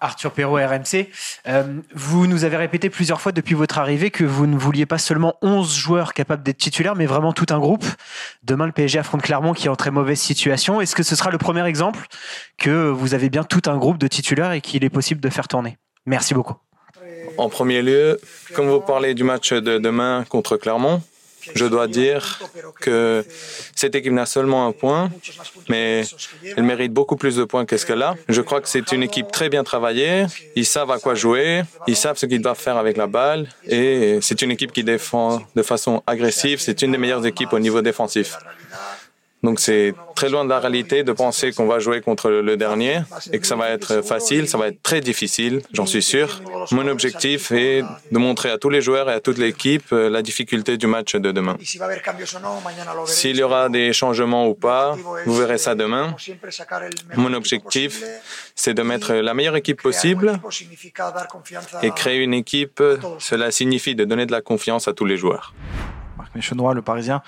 Arthur Perrault, RMC. Euh, vous nous avez répété plusieurs fois depuis votre arrivée que vous ne vouliez pas seulement 11 joueurs capables d'être titulaires, mais vraiment tout un groupe. Demain, le PSG affronte Clermont qui est en très mauvaise situation. Est-ce que ce sera le premier exemple que vous avez bien tout un groupe de titulaires et qu'il est possible de faire tourner? Merci beaucoup. En premier lieu, comme vous parlez du match de demain contre Clermont, je dois dire que cette équipe n'a seulement un point, mais elle mérite beaucoup plus de points qu'est-ce qu'elle a. Je crois que c'est une équipe très bien travaillée. Ils savent à quoi jouer, ils savent ce qu'ils doivent faire avec la balle, et c'est une équipe qui défend de façon agressive. C'est une des meilleures équipes au niveau défensif. Donc c'est très loin de la réalité de penser qu'on va jouer contre le dernier et que ça va être facile, ça va être très difficile, j'en suis sûr. Mon objectif est de montrer à tous les joueurs et à toute l'équipe euh, la difficulté du match de demain. S'il y aura des changements ou pas, vous verrez ça demain. Mon objectif, c'est de mettre la meilleure équipe possible et créer une équipe, cela signifie de donner de la confiance à tous les joueurs. Chenois, le Parisien.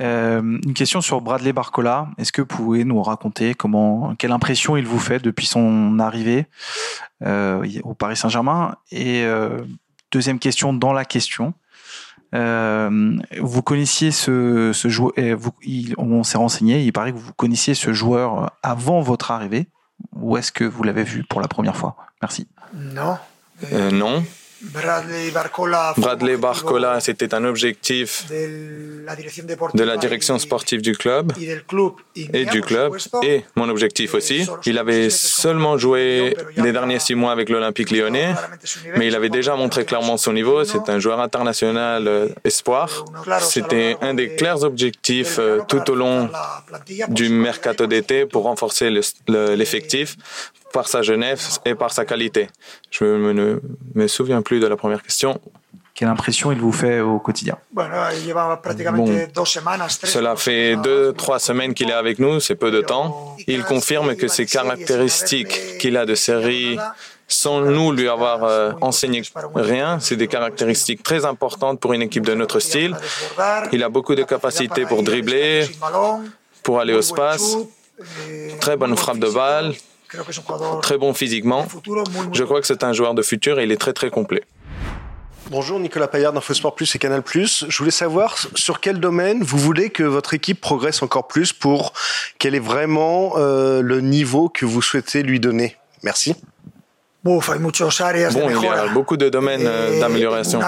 Euh, une question sur Bradley Barcola. Est-ce que vous pouvez nous raconter comment, quelle impression il vous fait depuis son arrivée euh, au Paris Saint-Germain? Et euh, deuxième question dans la question. vous connaissiez ce, ce joueur, on s'est renseigné, il paraît que vous connaissiez ce joueur avant votre arrivée, ou est-ce que vous l'avez vu pour la première fois? Merci. Non. non. Bradley Barcola, c'était un objectif de la direction sportive du club et du club et mon objectif aussi. Il avait seulement joué les derniers six mois avec l'Olympique lyonnais, mais il avait déjà montré clairement son niveau. C'est un joueur international euh, espoir. C'était un des clairs objectifs euh, tout au long du mercato d'été pour renforcer l'effectif par sa jeunesse et par sa qualité. Je ne me souviens plus de la première question. Quelle impression il vous fait au quotidien? Cela fait deux, trois semaines qu'il est avec nous, c'est peu de temps. Il confirme que ces caractéristiques qu'il a de série, sans nous lui avoir euh, enseigné rien, c'est des caractéristiques très importantes pour une équipe de notre style. Il a beaucoup de capacités pour dribbler, pour aller au space, très bonne frappe de balle, très bon physiquement. Je crois que c'est un joueur de futur et il est très très complet. Bonjour Nicolas Payard d'InfoSport Plus et Canal Plus. Je voulais savoir sur quel domaine vous voulez que votre équipe progresse encore plus pour quel est vraiment euh, le niveau que vous souhaitez lui donner. Merci. Bon, il y a beaucoup de domaines euh, eh, d'amélioration.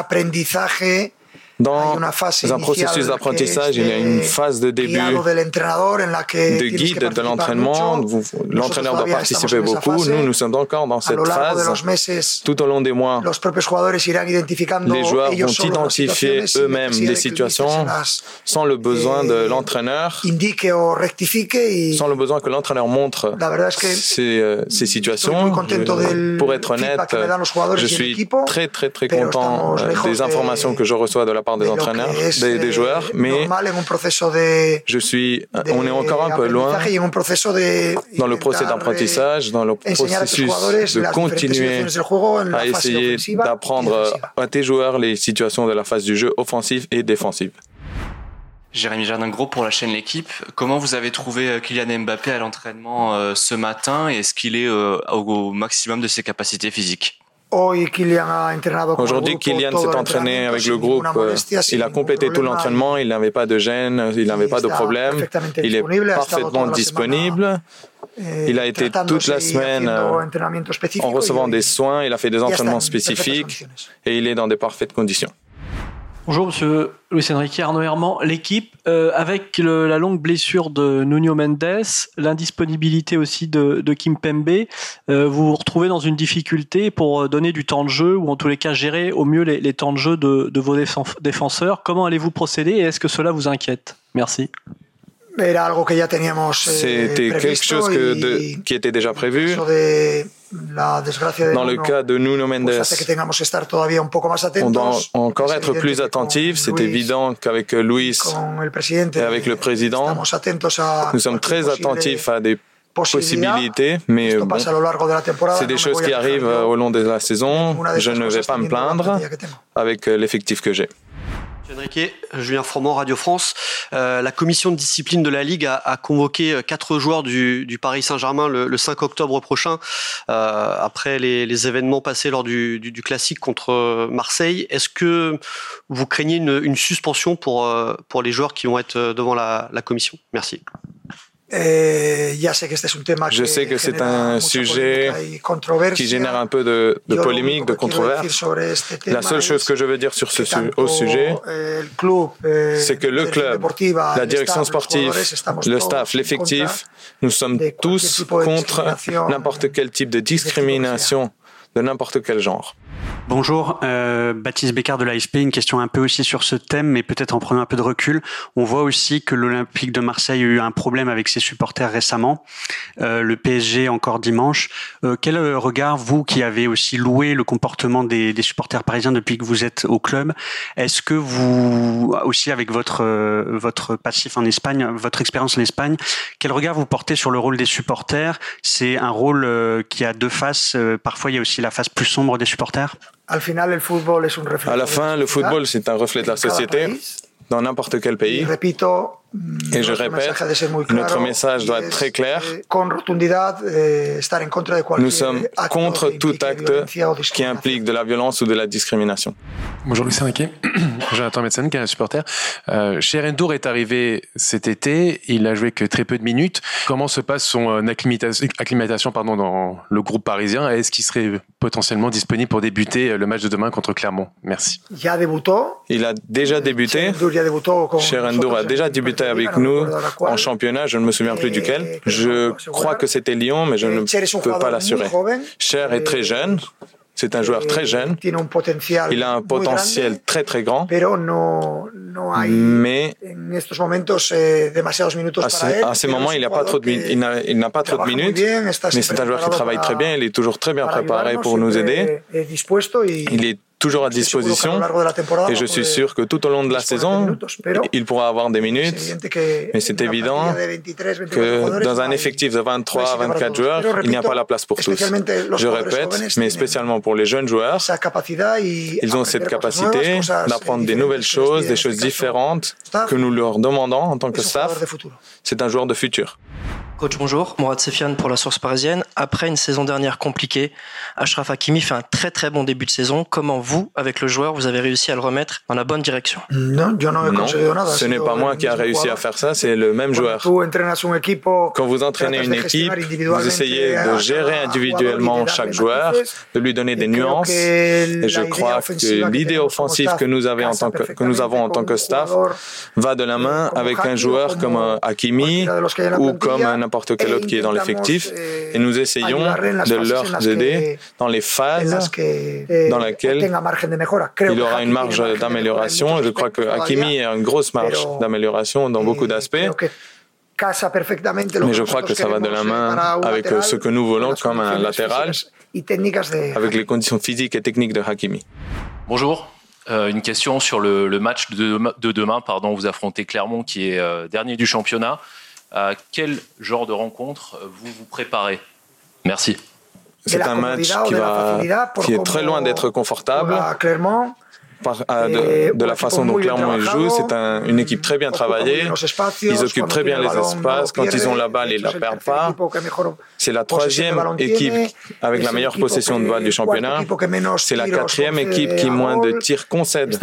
Dans un processus d'apprentissage, il y a une phase de début de guide de l'entraînement. L'entraîneur doit participer beaucoup. Nous, nous sommes encore dans cette phase. Tout au long des mois, les joueurs vont identifier eux-mêmes des situations sans le besoin de l'entraîneur, sans le besoin que l'entraîneur montre ces, euh, ces situations. pour être honnête, je suis très, très, très content euh, des informations que je reçois de la des entraîneurs, des, des, joueurs, mais je suis, on est encore un peu loin dans le procès d'apprentissage, dans le processus de continuer à essayer d'apprendre à tes joueurs les situations de la phase du jeu offensif et défensif. Jérémy Jardin-Gros pour la chaîne L'équipe. Comment vous avez trouvé euh, Kylian Mbappé à l'entraînement euh, ce matin? Et est-ce qu'il est euh, au maximum de ses capacités physiques? Aujourd'hui, Kylian s'est entraîné avec le groupe. Il a complété tout l'entraînement. Il n'avait pas de gêne, il n'avait pas de problème. Il est parfaitement disponible. Il a été toute la semaine euh, en recevant des soins. Il a fait des entraînements spécifiques et il est dans des parfaites conditions. Bonjour Monsieur Luis Enrique Arnaud Herman. L'équipe, euh, avec la longue blessure de Nuno Mendes, l'indisponibilité aussi de, Kim Pembe, euh, vous vous retrouvez dans une difficulté pour donner du temps de jeu ou en tous les cas gérer au mieux les, temps de jeu de, de vos défenseurs. Comment allez-vous procéder et est-ce que cela vous inquiète? Merci. C'était quelque chose qui était déjà prévu. Dans le cas de Nuno Mendes, on doit encore être plus attentif. C'est évident qu'avec Luis et avec le président, nous sommes très attentifs à des possibilités, mais c'est des choses qui arrivent au long de la saison. Je ne vais pas me plaindre avec l'effectif que j'ai. Enrique, Julien Froment, Radio France. Euh, la commission de discipline de la Ligue a, convoqué euh, quatre joueurs du, Paris Saint-Germain le, 5 octobre prochain, euh, après les, événements passés lors du, classique contre Marseille. Est-ce que vous craignez une, suspension pour, pour les joueurs qui vont être devant la commission? Merci. Eh, Je sais que c'est un sujet qui génère un peu de, de polémique, de controverse. La seule chose que je veux dire sur ce au sujet, eh, c'est que le club, la direction sportive, le staff, l'effectif, nous sommes tous contre n'importe quel type de discrimination de n'importe quel genre. Bonjour, euh, Baptiste Bécard de l'ASP. Une question un peu aussi sur ce thème, mais peut-être en prenant un peu de recul. On voit aussi que l'Olympique de Marseille a eu un problème avec ses supporters récemment. Euh, le PSG encore dimanche. Euh, quel regard, vous qui avez aussi loué le comportement des, des, supporters parisiens depuis que vous êtes au club, est-ce que vous, aussi avec votre, votre passif en Espagne, votre expérience en Espagne, quel regard vous portez sur le rôle des supporters? C'est un rôle qui a deux faces. Parfois, il y a aussi la face plus sombre des supporters? À la fin, le football, c'est un reflet de la société dans n'importe quel pays. Et je répète, notre message doit être très clair. Eh, Nous sommes contre tout acte qui implique de la violence ou de la discrimination. Bonjour Lucien Riquet, Jonathan Metzen, qui est un supporter. Euh, Cherendour est arrivé cet été, il a joué que très peu de minutes. Comment se passe son euh, acclimatation, pardon, dans le groupe parisien? Est-ce qu'il serait potentiellement disponible pour débuter euh, le match de demain contre Clermont? Merci. Il a déjà débuté. Cherendour a déjà débuté avec nous en championnat, je ne me souviens plus duquel. Je crois que c'était Lyon, mais je ne peux pas l'assurer. Cher est très jeune. C'est un joueur très jeune. Il a un potentiel très très grand. Mais à ces moments, il n'a pas trop de, il n'a pas trop de minutes. Mais c'est un joueur qui travaille très bien. Il est toujours très bien préparé pour nous aider. Il est toujours à disposition et je suis sûr que tout au long de la saison, il pourra avoir des minutes. Mais c'est évident que dans un effectif de 23 à 24 joueurs, il n'y a pas la place pour tous. Je répète, mais spécialement pour les jeunes joueurs, ils ont cette capacité d'apprendre des nouvelles choses, des choses différentes que nous leur demandons en tant que staff. C'est un joueur de futur. Coach, bonjour. Mourad Sefiane pour la Source Parisienne. Après une saison dernière compliquée, Ashraf Hakimi fait un très très bon début de saison. Comment vous, avec le joueur, vous avez réussi à le remettre dans la bonne direction? Non, ce n'est pas moi qui a réussi à faire ça, c'est le même joueur. Quand vous entraînez une équipe, vous essayez de gérer individuellement chaque joueur, de lui donner des nuances. Et je crois que l'idée offensive que nous, avons en tant que, que nous avons en tant que staff va de la main avec un joueur comme Hakimi ou comme un n'importe quel autre qui est dans l'effectif et nous essayons de leur aider dans les phases dans lesquelles il aura une marge d'amélioration. Je crois que Hakimi a une grosse marge d'amélioration dans beaucoup d'aspects. Mais je crois que ça va de la main avec ce que nous voulons comme un latéral, avec les conditions physiques et techniques de Hakimi. Bonjour. Euh, une question sur le, match de, demain. Pardon, vous affrontez Clermont qui est euh, dernier du championnat à quel genre de rencontre vous vous préparez Merci. C'est un match qui, va, qui est très loin d'être confortable de, la façon dont Clermont ils jouent. C'est une équipe très bien travaillée. Ils occupent très bien les espaces. Quand ils ont la balle, ils ne la perdent pas. C'est la troisième équipe avec la meilleure possession de balle du championnat. C'est la quatrième équipe qui moins de tirs concède.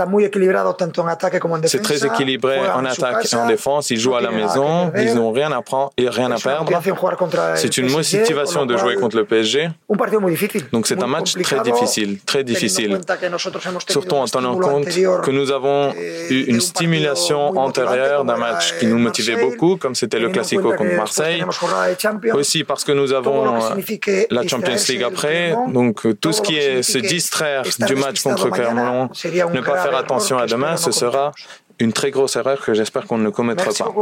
C'est très équilibré en attaque et en défense. Ils jouent à la maison. Ils n'ont rien à prendre et rien à perdre. C'est une motivation de jouer contre le PSG. Donc c'est un match très difficile, très difficile. Surtout en tenant compte que nous avons eu une stimulation antérieure d'un match qui nous motivait beaucoup, comme c'était le Classico contre Marseille. Aussi parce que nous avons la Champions League après. Donc tout ce qui est se distraire du match contre Clermont, ne pas faire attention à demain, ce sera une très grosse erreur que j'espère qu'on ne commettra pas.